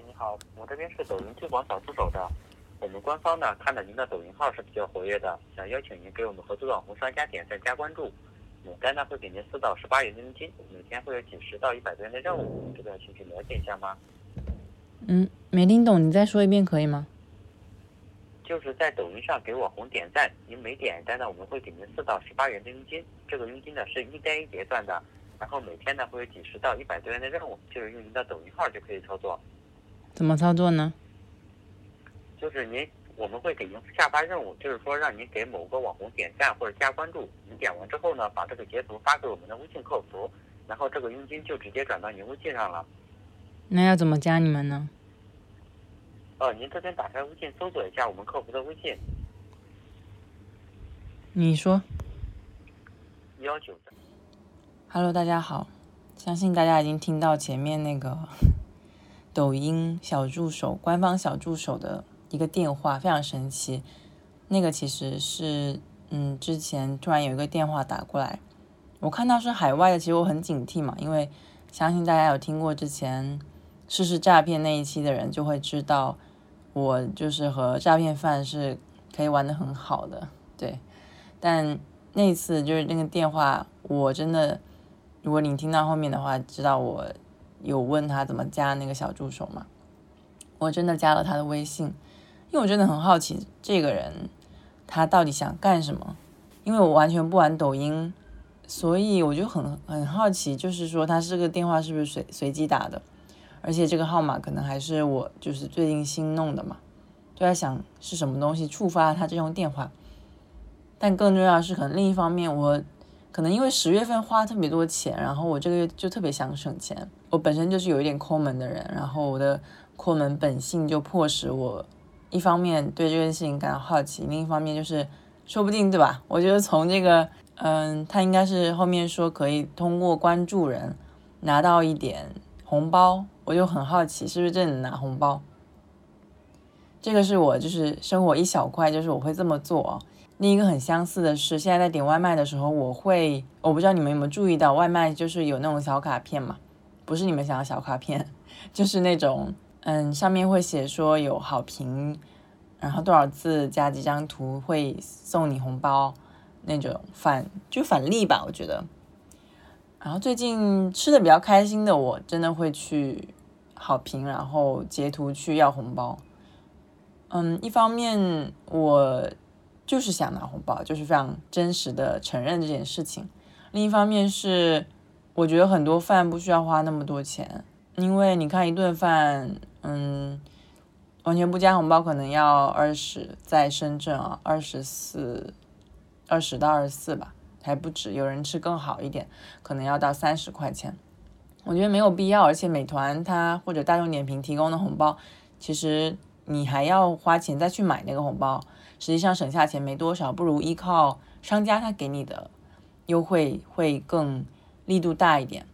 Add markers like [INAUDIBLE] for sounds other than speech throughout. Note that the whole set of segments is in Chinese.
哎，你好，我这边是抖音推广小助手的。我们官方呢看到您的抖音号是比较活跃的，想邀请您给我们合作网红商家点赞加关注。每单呢会给您四到十八元人民币，每天会有几十到一百多元的任务，这个兴趣了解一下吗？嗯，没听懂，你再说一遍可以吗？就是在抖音上给网红点赞，您每点一单呢，我们会给您四到十八元的佣金，这个佣金呢是一单一结算的，然后每天呢会有几十到一百多元的任务，就是用您的抖音号就可以操作。怎么操作呢？就是您，我们会给您下发任务，就是说让您给某个网红点赞或者加关注。您点完之后呢，把这个截图发给我们的微信客服，然后这个佣金就直接转到您微信上了。那要怎么加你们呢？哦，您这边打开微信搜索一下我们客服的微信。你说。幺九的。Hello，大家好，相信大家已经听到前面那个抖音小助手官方小助手的。一个电话非常神奇，那个其实是，嗯，之前突然有一个电话打过来，我看到是海外的，其实我很警惕嘛，因为相信大家有听过之前试试诈骗那一期的人就会知道，我就是和诈骗犯是可以玩的很好的，对，但那次就是那个电话，我真的，如果你听到后面的话，知道我有问他怎么加那个小助手嘛，我真的加了他的微信。因为我真的很好奇这个人他到底想干什么，因为我完全不玩抖音，所以我就很很好奇，就是说他这个电话是不是随随机打的，而且这个号码可能还是我就是最近新弄的嘛，就在想是什么东西触发了他这通电话。但更重要的是，可能另一方面，我可能因为十月份花特别多钱，然后我这个月就特别想省钱。我本身就是有一点抠门的人，然后我的抠门本性就迫使我。一方面对这件事情感到好奇，另一方面就是说不定对吧？我觉得从这个，嗯，他应该是后面说可以通过关注人拿到一点红包，我就很好奇是不是真的拿红包。这个是我就是生活一小块，就是我会这么做。另一个很相似的是，现在在点外卖的时候，我会我不知道你们有没有注意到，外卖就是有那种小卡片嘛，不是你们想的小卡片，[LAUGHS] 就是那种。嗯，上面会写说有好评，然后多少字加几张图会送你红包，那种返就返利吧，我觉得。然后最近吃的比较开心的，我真的会去好评，然后截图去要红包。嗯，一方面我就是想拿红包，就是非常真实的承认这件事情；另一方面是我觉得很多饭不需要花那么多钱，因为你看一顿饭。嗯，完全不加红包可能要二十，在深圳啊，二十四，二十到二十四吧，还不止。有人吃更好一点，可能要到三十块钱。我觉得没有必要，而且美团它或者大众点评提供的红包，其实你还要花钱再去买那个红包，实际上省下钱没多少，不如依靠商家他给你的优惠会更力度大一点。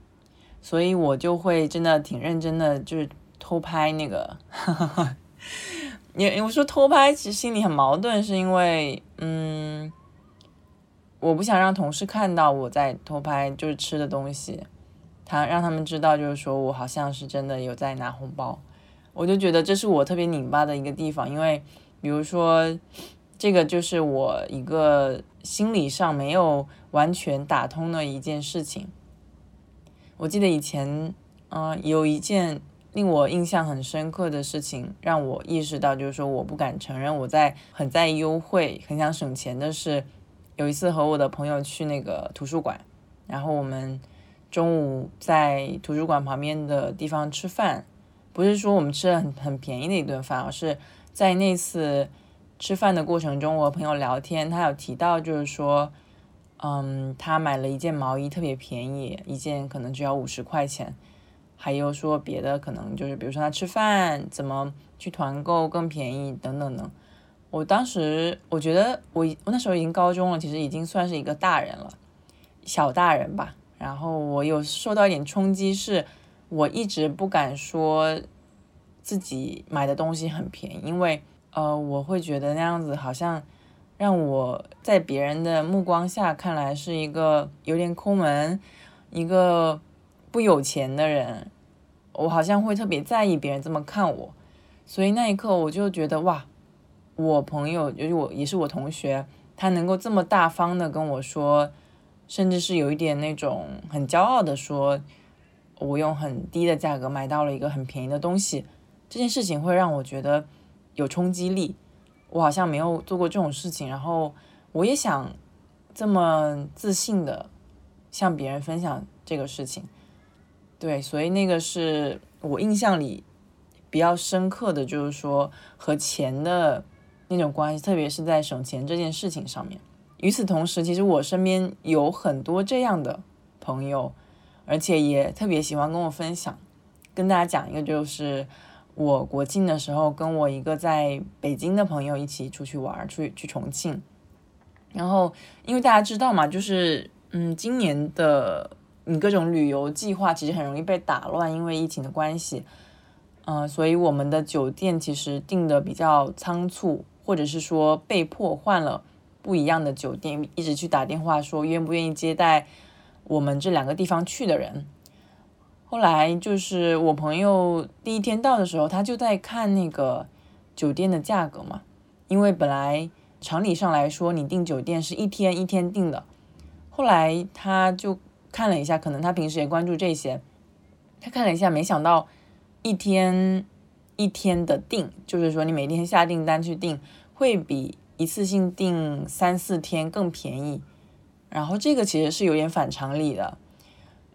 所以我就会真的挺认真的，就是。偷拍那个，[LAUGHS] 你我说偷拍，其实心里很矛盾，是因为，嗯，我不想让同事看到我在偷拍，就是吃的东西，他让他们知道，就是说我好像是真的有在拿红包，我就觉得这是我特别拧巴的一个地方，因为，比如说，这个就是我一个心理上没有完全打通的一件事情。我记得以前，嗯，有一件。令我印象很深刻的事情，让我意识到，就是说我不敢承认我在很在意优惠、很想省钱的是，有一次和我的朋友去那个图书馆，然后我们中午在图书馆旁边的地方吃饭，不是说我们吃了很很便宜的一顿饭，而是在那次吃饭的过程中，我和朋友聊天，他有提到就是说，嗯，他买了一件毛衣特别便宜，一件可能只要五十块钱。还有说别的，可能就是比如说他吃饭怎么去团购更便宜等等等。我当时我觉得我我那时候已经高中了，其实已经算是一个大人了，小大人吧。然后我有受到一点冲击，是我一直不敢说自己买的东西很便宜，因为呃我会觉得那样子好像让我在别人的目光下看来是一个有点抠门，一个。不有钱的人，我好像会特别在意别人这么看我，所以那一刻我就觉得哇，我朋友就是我也是我同学，他能够这么大方的跟我说，甚至是有一点那种很骄傲的说，我用很低的价格买到了一个很便宜的东西，这件事情会让我觉得有冲击力。我好像没有做过这种事情，然后我也想这么自信的向别人分享这个事情。对，所以那个是我印象里比较深刻的就是说和钱的那种关系，特别是在省钱这件事情上面。与此同时，其实我身边有很多这样的朋友，而且也特别喜欢跟我分享。跟大家讲一个，就是我国庆的时候，跟我一个在北京的朋友一起出去玩，出去去重庆。然后，因为大家知道嘛，就是嗯，今年的。你各种旅游计划其实很容易被打乱，因为疫情的关系，嗯，所以我们的酒店其实订的比较仓促，或者是说被迫换了不一样的酒店，一直去打电话说愿不愿意接待我们这两个地方去的人。后来就是我朋友第一天到的时候，他就在看那个酒店的价格嘛，因为本来常理上来说，你订酒店是一天一天订的，后来他就。看了一下，可能他平时也关注这些。他看了一下，没想到一天一天的订，就是说你每天下订单去订，会比一次性订三四天更便宜。然后这个其实是有点反常理的，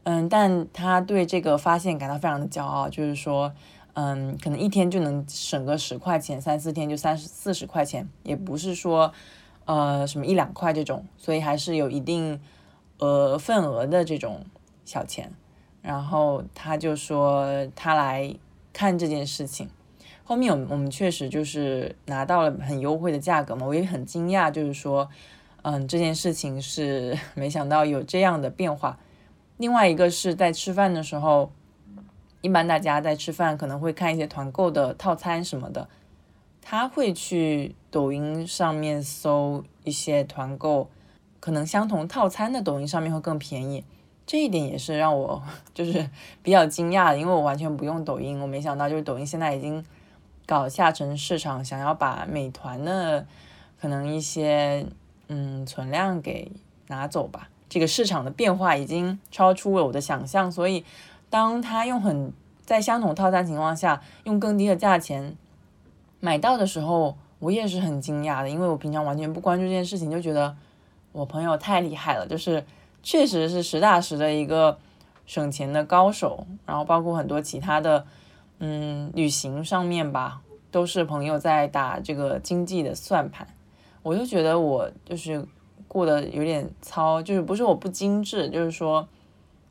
嗯，但他对这个发现感到非常的骄傲，就是说，嗯，可能一天就能省个十块钱，三四天就三十四十块钱，也不是说呃什么一两块这种，所以还是有一定。呃，份额的这种小钱，然后他就说他来看这件事情，后面我们我们确实就是拿到了很优惠的价格嘛，我也很惊讶，就是说，嗯，这件事情是 [LAUGHS] 没想到有这样的变化。另外一个是在吃饭的时候，一般大家在吃饭可能会看一些团购的套餐什么的，他会去抖音上面搜一些团购。可能相同套餐的抖音上面会更便宜，这一点也是让我 [LAUGHS] 就是比较惊讶的，因为我完全不用抖音，我没想到就是抖音现在已经搞下沉市场，想要把美团的可能一些嗯存量给拿走吧。这个市场的变化已经超出了我的想象，所以当他用很在相同套餐情况下用更低的价钱买到的时候，我也是很惊讶的，因为我平常完全不关注这件事情，就觉得。我朋友太厉害了，就是确实是实打实的一个省钱的高手，然后包括很多其他的，嗯，旅行上面吧，都是朋友在打这个经济的算盘。我就觉得我就是过得有点糙，就是不是我不精致，就是说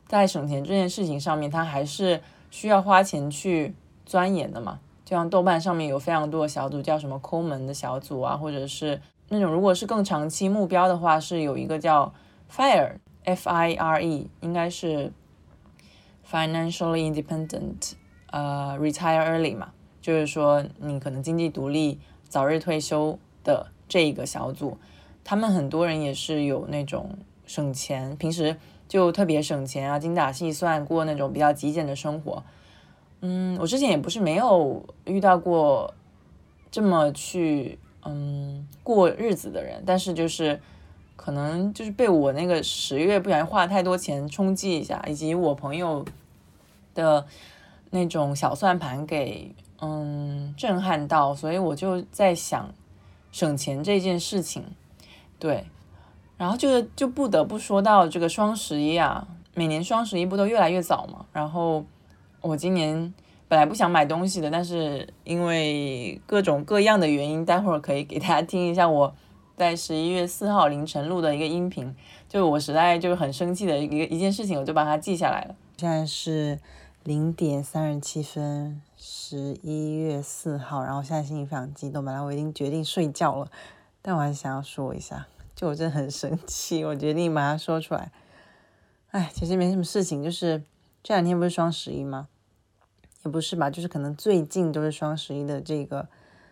在省钱这件事情上面，他还是需要花钱去钻研的嘛。就像豆瓣上面有非常多的小组，叫什么抠门的小组啊，或者是。那种如果是更长期目标的话，是有一个叫 FIRE F I R E，应该是 Financially Independent，呃，Retire Early 嘛，就是说你可能经济独立、早日退休的这一个小组，他们很多人也是有那种省钱，平时就特别省钱啊，精打细算过那种比较极简的生活。嗯，我之前也不是没有遇到过这么去。嗯，过日子的人，但是就是可能就是被我那个十月不小心花了太多钱冲击一下，以及我朋友的那种小算盘给嗯震撼到，所以我就在想省钱这件事情，对，然后就就不得不说到这个双十一啊，每年双十一不都越来越早嘛，然后我今年。本来不想买东西的，但是因为各种各样的原因，待会儿可以给大家听一下我在十一月四号凌晨录的一个音频，就我实在就是很生气的一个一件事情，我就把它记下来了。现在是零点三十七分，十一月四号，然后现在心情非常激动，本来我已经决定睡觉了，但我还是想要说一下，就我真的很生气，我决定把它说出来。哎，其实没什么事情，就是这两天不是双十一吗？也不是吧，就是可能最近都是双十一的这个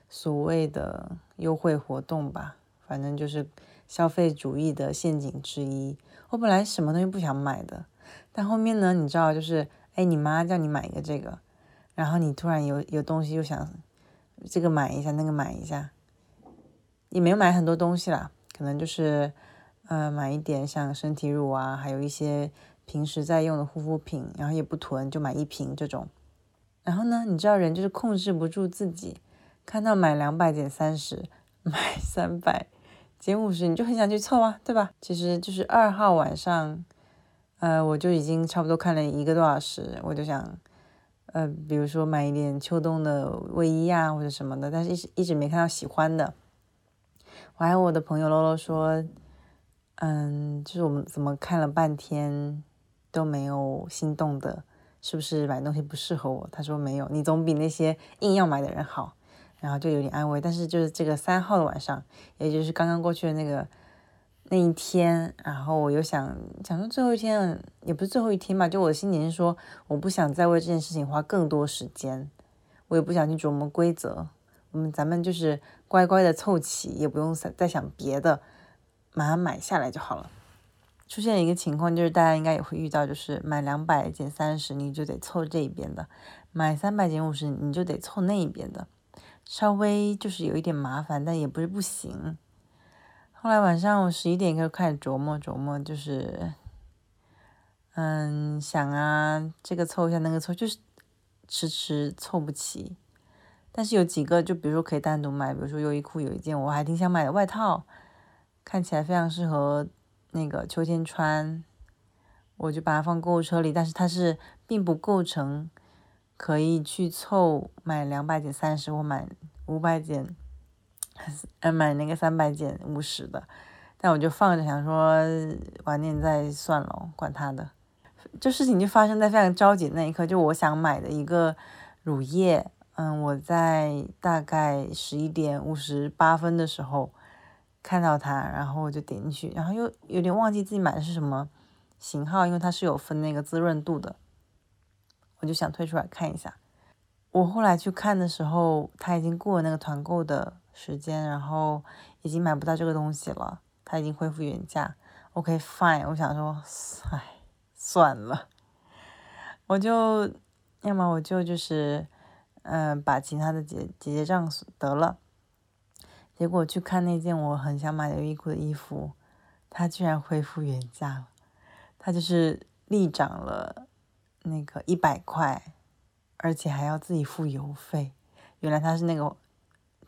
所谓的优惠活动吧，反正就是消费主义的陷阱之一。我本来什么东西不想买的，但后面呢，你知道，就是哎，你妈叫你买一个这个，然后你突然有有东西又想这个买一下，那个买一下，也没有买很多东西啦，可能就是呃买一点像身体乳啊，还有一些平时在用的护肤品，然后也不囤，就买一瓶这种。然后呢，你知道人就是控制不住自己，看到买两百减三十，买三百减五十，你就很想去凑啊，对吧？其实就是二号晚上，呃，我就已经差不多看了一个多小时，我就想。呃，比如说买一点秋冬的卫衣啊，或者什么的，但是一直一直没看到喜欢的。我还有我的朋友 Lolo 说，嗯，就是我们怎么看了半天都没有心动的，是不是买东西不适合我？他说没有，你总比那些硬要买的人好，然后就有点安慰。但是就是这个三号的晚上，也就是刚刚过去的那个。那一天，然后我又想想说最后一天，也不是最后一天嘛，就我的心情是说，我不想再为这件事情花更多时间，我也不想去琢磨规则，我们咱们就是乖乖的凑齐，也不用再再想别的，马上买下来就好了。出现一个情况，就是大家应该也会遇到，就是买两百减三十，你就得凑这一边的；买三百减五十，你就得凑那一边的，稍微就是有一点麻烦，但也不是不行。后来晚上我十一点就开始琢磨琢磨，就是，嗯，想啊，这个凑一下，那个凑，就是迟迟凑不齐。但是有几个，就比如说可以单独买，比如说优衣库有一件我还挺想买的外套，看起来非常适合那个秋天穿，我就把它放购物车里。但是它是并不构成可以去凑买两百减三十或买五百减。呃，买那个三百减五十的，但我就放着，想说晚点再算了，管他的。这事情就发生在非常着急的那一刻，就我想买的一个乳液，嗯，我在大概十一点五十八分的时候看到它，然后我就点进去，然后又有点忘记自己买的是什么型号，因为它是有分那个滋润度的，我就想退出来看一下。我后来去看的时候，它已经过了那个团购的。时间，然后已经买不到这个东西了，它已经恢复原价。OK，fine，我想说，唉，算了，我就要么我就就是，嗯，把其他的结结结账得了。结果去看那件我很想买优衣库的衣服，它居然恢复原价了，它就是立涨了那个一百块，而且还要自己付邮费。原来它是那个。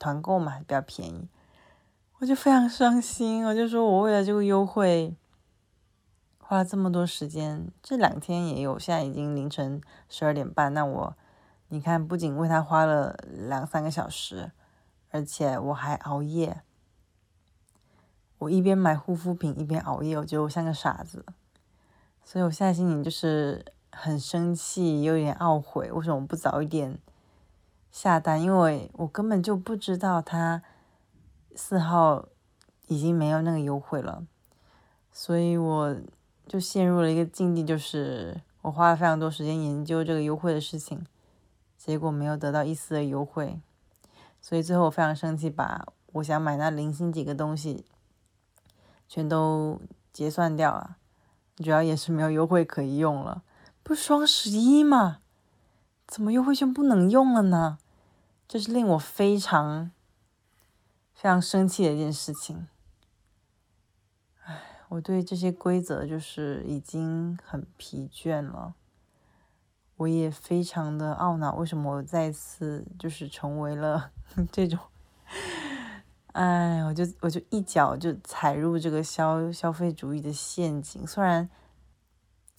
团购嘛比较便宜，我就非常伤心。我就说我为了这个优惠花了这么多时间，这两天也有，现在已经凌晨十二点半。那我你看，不仅为他花了两三个小时，而且我还熬夜。我一边买护肤品一边熬夜，我觉得我像个傻子。所以我现在心情就是很生气，又有点懊悔，为什么不早一点？下单，因为我根本就不知道他四号已经没有那个优惠了，所以我就陷入了一个境地，就是我花了非常多时间研究这个优惠的事情，结果没有得到一丝的优惠，所以最后我非常生气，把我想买那零星几个东西全都结算掉了，主要也是没有优惠可以用了，不是双十一吗？怎么优惠券不能用了呢？这是令我非常非常生气的一件事情。唉，我对这些规则就是已经很疲倦了。我也非常的懊恼，为什么我再次就是成为了 [LAUGHS] 这种……唉，我就我就一脚就踩入这个消消费主义的陷阱。虽然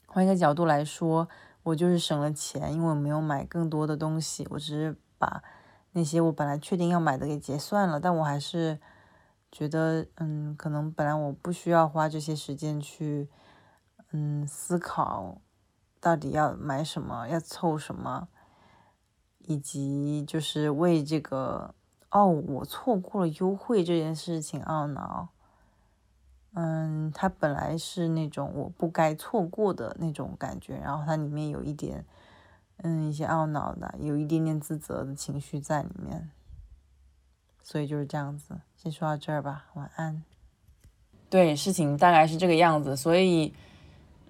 换一个角度来说。我就是省了钱，因为我没有买更多的东西，我只是把那些我本来确定要买的给结算了。但我还是觉得，嗯，可能本来我不需要花这些时间去，嗯，思考到底要买什么，要凑什么，以及就是为这个哦，我错过了优惠这件事情懊恼。嗯，它本来是那种我不该错过的那种感觉，然后它里面有一点，嗯，一些懊恼的，有一点点自责的情绪在里面，所以就是这样子。先说到这儿吧，晚安。对，事情大概是这个样子，所以，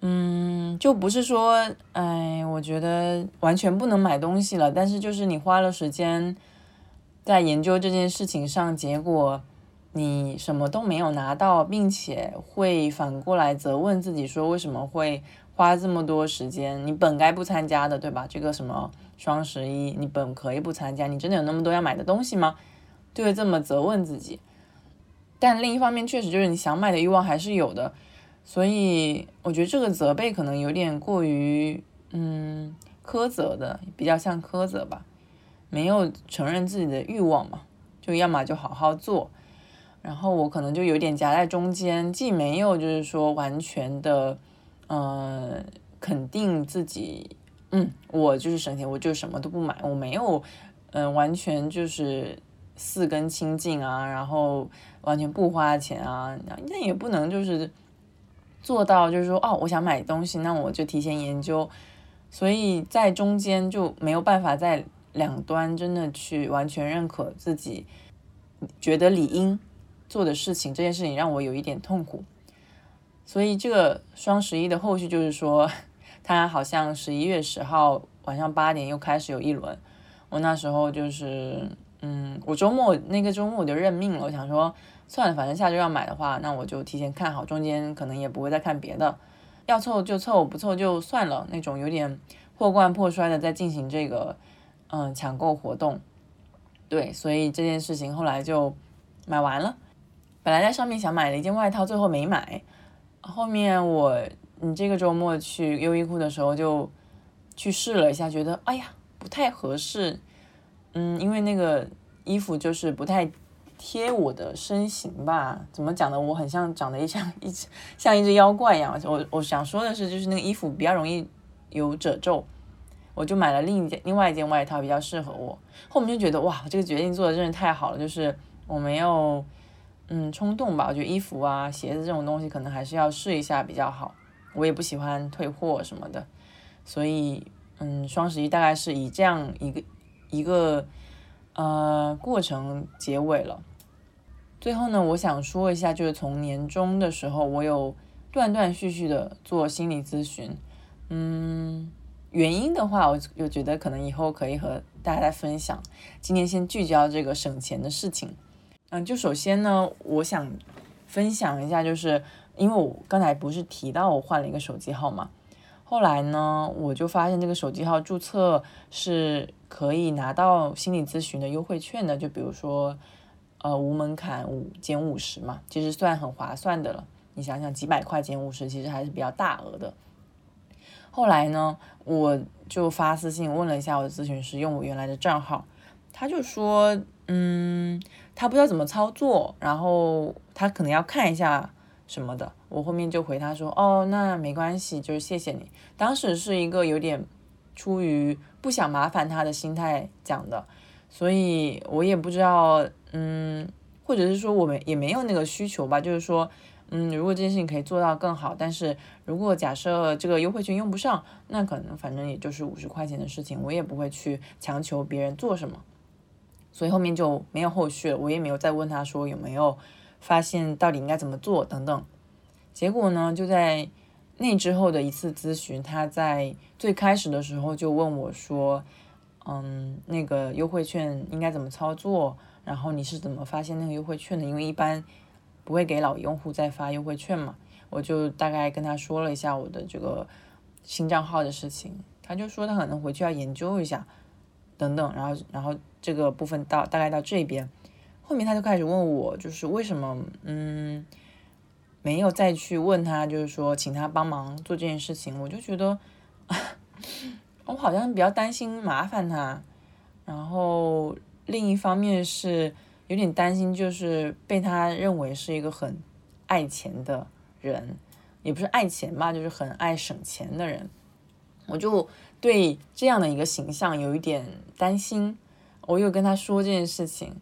嗯，就不是说，哎，我觉得完全不能买东西了，但是就是你花了时间在研究这件事情上，结果你什么都没有拿到，并且会反过来责问自己说，为什么会花这么多时间？你本该不参加的，对吧？这个什么双十一，你本可以不参加，你真的有那么多要买的东西吗？就会这么责问自己。但另一方面，确实就是你想买的欲望还是有的。所以我觉得这个责备可能有点过于，嗯，苛责的，比较像苛责吧，没有承认自己的欲望嘛，就要么就好好做，然后我可能就有点夹在中间，既没有就是说完全的，呃，肯定自己，嗯，我就是省钱，我就什么都不买，我没有，嗯，完全就是四根清净啊，然后完全不花钱啊，那也不能就是。做到就是说，哦，我想买东西，那我就提前研究，所以在中间就没有办法在两端真的去完全认可自己觉得理应做的事情，这件事情让我有一点痛苦。所以这个双十一的后续就是说，他好像十一月十号晚上八点又开始有一轮，我那时候就是，嗯，我周末那个周末我就认命了，我想说。算了，反正下周要买的话，那我就提前看好，中间可能也不会再看别的，要凑就凑，不凑就算了。那种有点破罐破摔的在进行这个嗯抢购活动，对，所以这件事情后来就买完了。本来在上面想买了一件外套，最后没买。后面我你这个周末去优衣库的时候就去试了一下，觉得哎呀不太合适，嗯，因为那个衣服就是不太。贴我的身形吧，怎么讲呢？我很像长得一像一只 [LAUGHS] 像一只妖怪一样。我我想说的是，就是那个衣服比较容易有褶皱，我就买了另一件另外一件外套，比较适合我。后面就觉得哇，这个决定做的真是太好了，就是我没有嗯冲动吧。我觉得衣服啊、鞋子这种东西可能还是要试一下比较好。我也不喜欢退货什么的，所以嗯，双十一大概是以这样一个一个呃过程结尾了。最后呢，我想说一下，就是从年终的时候，我有断断续续的做心理咨询。嗯，原因的话，我就觉得可能以后可以和大家来分享。今天先聚焦这个省钱的事情。嗯，就首先呢，我想分享一下，就是因为我刚才不是提到我换了一个手机号嘛，后来呢，我就发现这个手机号注册是可以拿到心理咨询的优惠券的，就比如说。呃，无门槛五减五十嘛，其实算很划算的了。你想想，几百块减五十，其实还是比较大额的。后来呢，我就发私信问了一下我的咨询师，用我原来的账号，他就说，嗯，他不知道怎么操作，然后他可能要看一下什么的。我后面就回他说，哦，那没关系，就是谢谢你。当时是一个有点出于不想麻烦他的心态讲的。所以我也不知道，嗯，或者是说我们也没有那个需求吧，就是说，嗯，如果这件事情可以做到更好，但是如果假设这个优惠券用不上，那可能反正也就是五十块钱的事情，我也不会去强求别人做什么，所以后面就没有后续了，我也没有再问他说有没有发现到底应该怎么做等等，结果呢，就在那之后的一次咨询，他在最开始的时候就问我说。嗯，那个优惠券应该怎么操作？然后你是怎么发现那个优惠券的？因为一般不会给老用户再发优惠券嘛。我就大概跟他说了一下我的这个新账号的事情，他就说他可能回去要研究一下，等等。然后，然后这个部分到大概到这边，后面他就开始问我，就是为什么嗯没有再去问他，就是说请他帮忙做这件事情。我就觉得。[LAUGHS] 我好像比较担心麻烦他，然后另一方面是有点担心，就是被他认为是一个很爱钱的人，也不是爱钱吧，就是很爱省钱的人。我就对这样的一个形象有一点担心。我又跟他说这件事情，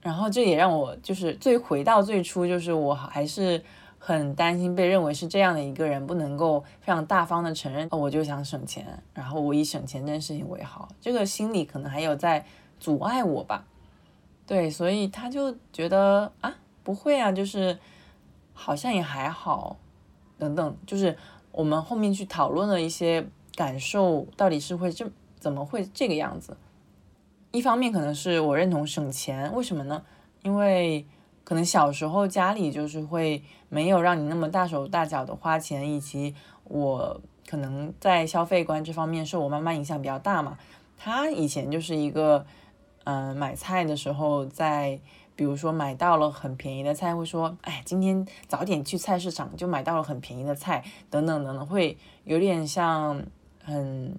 然后这也让我就是最回到最初，就是我还是。很担心被认为是这样的一个人，不能够非常大方的承认，我就想省钱，然后我以省钱这件事情为好，这个心理可能还有在阻碍我吧。对，所以他就觉得啊，不会啊，就是好像也还好，等等，就是我们后面去讨论的一些感受，到底是会这怎么会这个样子？一方面可能是我认同省钱，为什么呢？因为可能小时候家里就是会没有让你那么大手大脚的花钱，以及我可能在消费观这方面受我妈妈影响比较大嘛。她以前就是一个，嗯，买菜的时候在。比如说买到了很便宜的菜，会说，哎，今天早点去菜市场就买到了很便宜的菜，等等等等，会有点像很，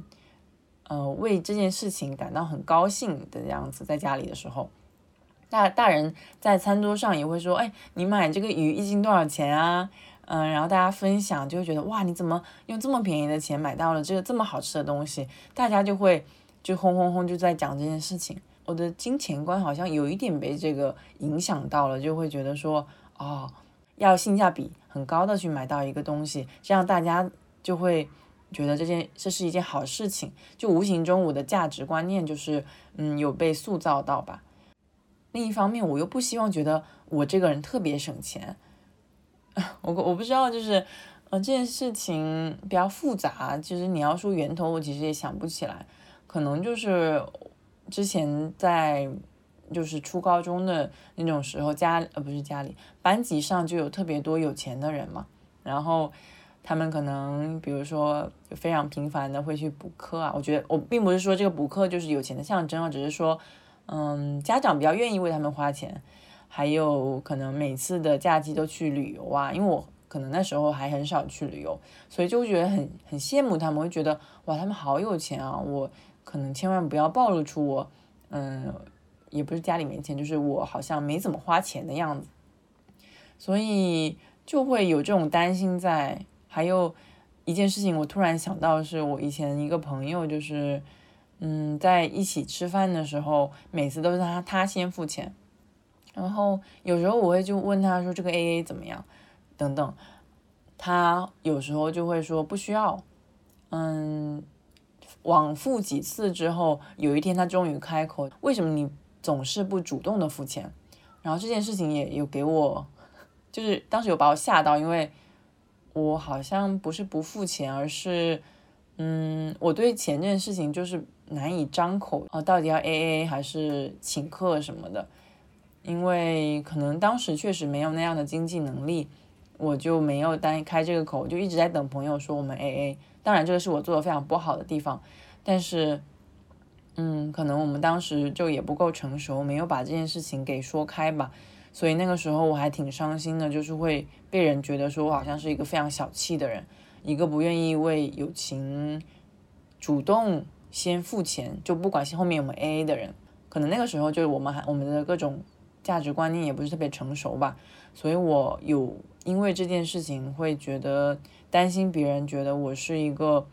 呃，为这件事情感到很高兴的样子。在家里的时候，大大人在餐桌上也会说，哎，你买这个鱼一斤多少钱啊？嗯，然后大家分享就会觉得，哇，你怎么用这么便宜的钱买到了这个这么好吃的东西？大家就会就轰轰轰就在讲这件事情。我的金钱观好像有一点被这个影响到了，就会觉得说，哦，要性价比很高的去买到一个东西，这样大家就会觉得这件这是一件好事情，就无形中我的价值观念就是，嗯，有被塑造到吧。另一方面，我又不希望觉得我这个人特别省钱，[LAUGHS] 我我不知道，就是，呃，这件事情比较复杂，其实你要说源头，我其实也想不起来，可能就是。之前在就是初高中的那种时候，家呃不是家里班级上就有特别多有钱的人嘛，然后他们可能比如说非常频繁的会去补课啊。我觉得我并不是说这个补课就是有钱的象征啊，只是说嗯家长比较愿意为他们花钱，还有可能每次的假期都去旅游啊。因为我可能那时候还很少去旅游，所以就觉得很很羡慕他们，会觉得哇他们好有钱啊我。可能千万不要暴露出我，嗯，也不是家里没钱，就是我好像没怎么花钱的样子，所以就会有这种担心在。还有一件事情，我突然想到，是我以前一个朋友，就是，嗯，在一起吃饭的时候，每次都是他他先付钱，然后有时候我会就问他说这个 A A 怎么样，等等，他有时候就会说不需要，嗯。往复几次之后，有一天他终于开口：“为什么你总是不主动的付钱？”然后这件事情也有给我，就是当时有把我吓到，因为我好像不是不付钱，而是，嗯，我对钱这件事情就是难以张口啊，到底要 A A 还是请客什么的，因为可能当时确实没有那样的经济能力，我就没有单开这个口，就一直在等朋友说我们 A A。当然，这个是我做的非常不好的地方，但是，嗯，可能我们当时就也不够成熟，没有把这件事情给说开吧，所以那个时候我还挺伤心的，就是会被人觉得说我好像是一个非常小气的人，一个不愿意为友情主动先付钱，就不管是后面有没有 A A 的人，可能那个时候就是我们还我们的各种价值观念也不是特别成熟吧，所以我有因为这件事情会觉得。担心别人觉得我是一个，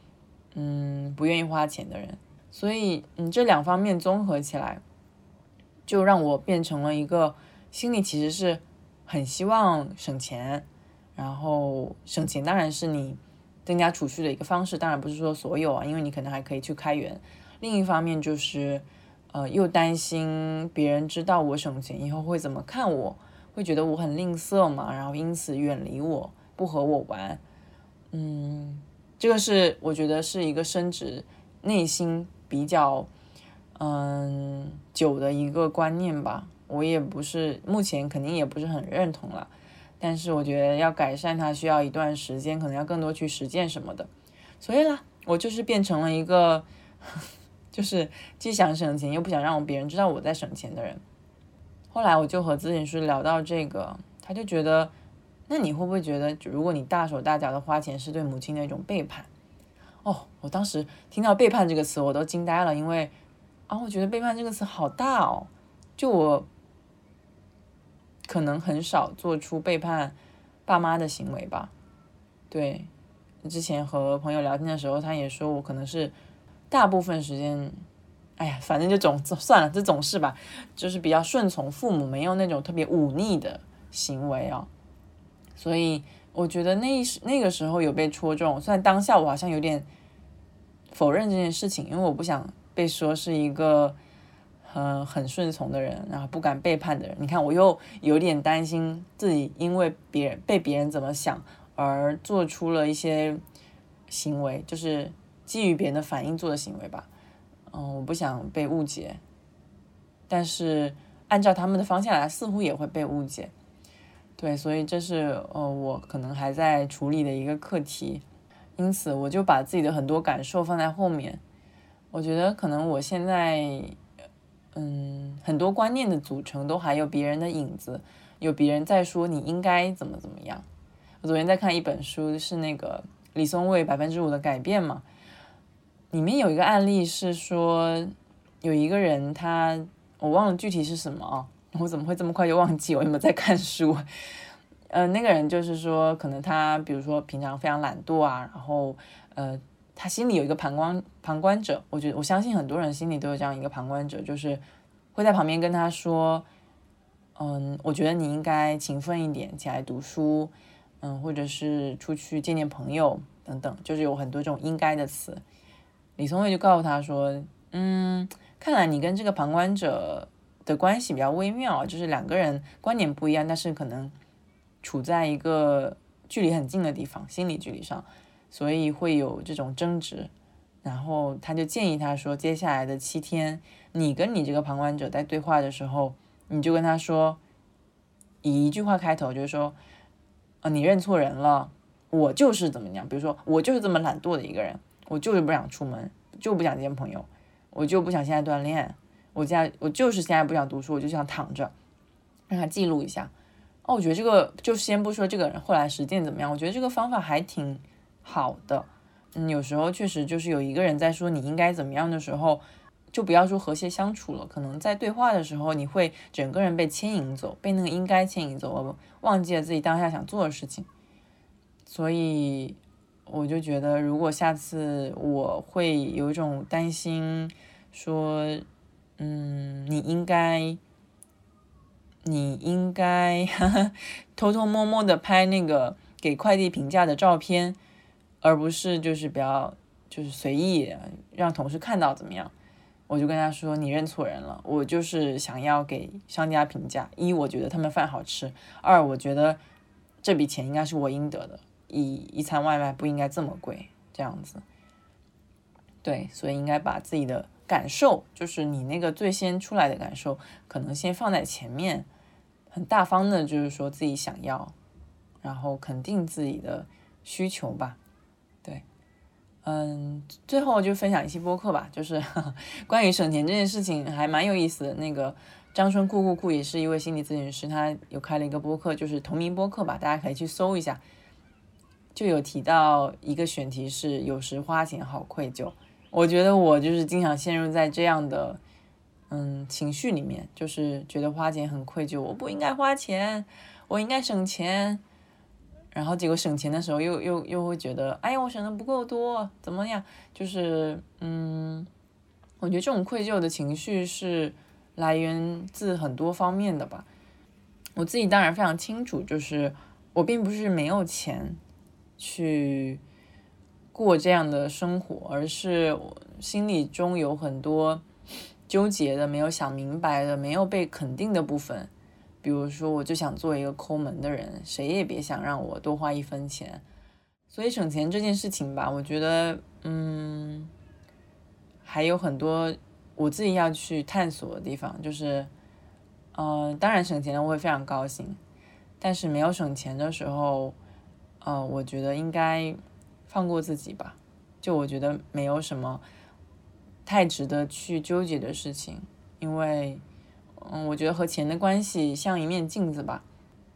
嗯，不愿意花钱的人，所以，嗯，这两方面综合起来，就让我变成了一个心里其实是很希望省钱，然后省钱当然是你增加储蓄的一个方式，当然不是说所有啊，因为你可能还可以去开源。另一方面就是，呃，又担心别人知道我省钱以后会怎么看我，会觉得我很吝啬嘛，然后因此远离我，不和我玩。嗯，这个是我觉得是一个升值内心比较嗯久的一个观念吧。我也不是目前肯定也不是很认同了，但是我觉得要改善它需要一段时间，可能要更多去实践什么的。所以啦，我就是变成了一个 [LAUGHS] 就是既想省钱又不想让别人知道我在省钱的人。后来我就和咨询师聊到这个，他就觉得。那你会不会觉得，如果你大手大脚的花钱是对母亲的一种背叛？哦，我当时听到“背叛”这个词，我都惊呆了，因为啊，我觉得“背叛”这个词好大哦。就我可能很少做出背叛爸妈的行为吧。对，之前和朋友聊天的时候，他也说我可能是大部分时间，哎呀，反正就总 [LAUGHS] 算了，这总是吧，就是比较顺从父母，没有那种特别忤逆的行为哦。所以我觉得那那个时候有被戳中，虽然当下我好像有点否认这件事情，因为我不想被说是一个很很顺从的人，然后不敢背叛的人。你看，我又有点担心自己因为别人被别人怎么想而做出了一些行为，就是基于别人的反应做的行为吧。嗯，我不想被误解，但是按照他们的方向来，似乎也会被误解。对，所以这是呃我可能还在处理的一个课题，因此我就把自己的很多感受放在后面。我觉得可能我现在，嗯，很多观念的组成都还有别人的影子，有别人在说你应该怎么怎么样。我昨天在看一本书，是那个李松蔚《百分之五的改变》嘛，里面有一个案例是说，有一个人他我忘了具体是什么啊，[LAUGHS] 我怎么会这么快就忘记？我有没有在看书？[LAUGHS] 呃，那个人就是说，可能他比如说平常非常懒惰啊，然后呃。他心里有一个旁观旁观者，我觉得我相信很多人心里都有这样一个旁观者，就是会在旁边跟他说：“嗯，我觉得你应该勤奋一点，起来读书，嗯，或者是出去见见朋友等等。”就是有很多这种应该的词。李松蔚就告诉他说：“嗯，看来你跟这个旁观者的关系比较微妙，就是两个人观点不一样，但是可能处在一个距离很近的地方，心理距离上。”所以会有这种争执，然后他就建议他说，接下来的七天，你跟你这个旁观者在对话的时候，你就跟他说，以一句话开头，就是说，呃，你认错人了，我就是怎么样，比如说我就是这么懒惰的一个人，我就是不想出门，就不想见朋友，我就不想现在锻炼，我现在我就是现在不想读书，我就想躺着，让他记录一下。哦，我觉得这个就先不说这个人后来实践怎么样，我觉得这个方法还挺。好的，嗯，有时候确实就是有一个人在说你应该怎么样的时候，就不要说和谐相处了。可能在对话的时候，你会整个人被牵引走，被那个应该牵引走，忘记了自己当下想做的事情。所以我就觉得，如果下次我会有一种担心，说，嗯，你应该，你应该 [LAUGHS] 偷偷摸摸的拍那个给快递评价的照片。而不是就是比较就是随意让同事看到怎么样，我就跟他说你认错人了，我就是想要给商家评价，一我觉得他们饭好吃，二我觉得这笔钱应该是我应得的，一一餐外卖不应该这么贵，这样子，对，所以应该把自己的感受，就是你那个最先出来的感受，可能先放在前面，很大方的，就是说自己想要，然后肯定自己的需求吧。对嗯，最后就分享一期播客吧，就是 [LAUGHS] 关于省钱这件事情，还蛮有意思的。那个张春酷酷酷也是一位心理咨询师，他有开了一个播客，就是同名播客吧，大家可以去搜一下。就有提到一个选题是有时花钱好愧疚，我觉得我就是经常陷入在这样的嗯情绪里面，就是觉得花钱很愧疚，我不应该花钱，我应该省钱。然后结果省钱的时候又又又会觉得，哎呀，我省的不够多，怎么样？就是，嗯，我觉得这种愧疚的情绪是来源自很多方面的吧。我自己当然非常清楚，就是我并不是没有钱去过这样的生活，而是我心里中有很多纠结的、没有想明白的、没有被肯定的部分。比如说，我就想做一个抠门的人，谁也别想让我多花一分钱。所以省钱这件事情吧，我觉得，嗯，还有很多我自己要去探索的地方。就是，嗯，当然省钱了我会非常高兴，但是没有省钱的时候，呃，我觉得应该放过自己吧。就我觉得没有什么太值得去纠结的事情，因为。嗯，我觉得和钱的关系像一面镜子吧。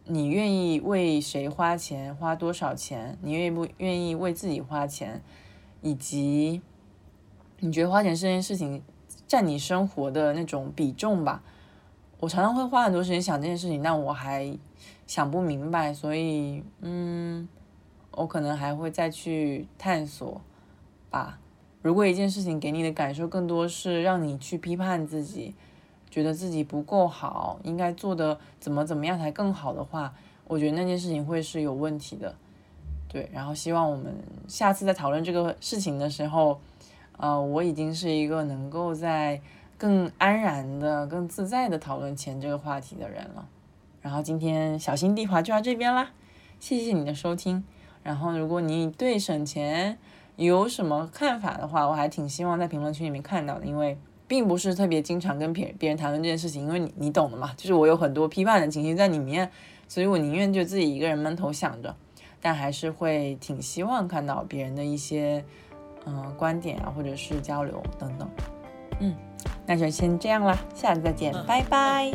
你愿意为谁花钱，花多少钱？你愿意不愿意为自己花钱？以及你觉得花钱这件事情占你生活的那种比重吧？我常常会花很多时间想这件事情，但我还想不明白，所以嗯，我可能还会再去探索吧。如果一件事情给你的感受更多是让你去批判自己。觉得自己不够好，应该做的怎么怎么样才更好的话，我觉得那件事情会是有问题的。对，然后希望我们下次在讨论这个事情的时候，呃，我已经是一个能够在更安然的、更自在的讨论钱这个话题的人了。然后今天小心地滑就到这边啦，谢谢你的收听。然后如果你对省钱有什么看法的话，我还挺希望在评论区里面看到的，因为并不是特别经常跟别别人谈论这件事情，因为你你懂的嘛，就是我有很多批判的情绪在里面，所以我宁愿就自己一个人闷头想着，但还是会挺希望看到别人的一些嗯观点啊，或者是交流等等。嗯，那就先这样啦，下次再见，拜拜。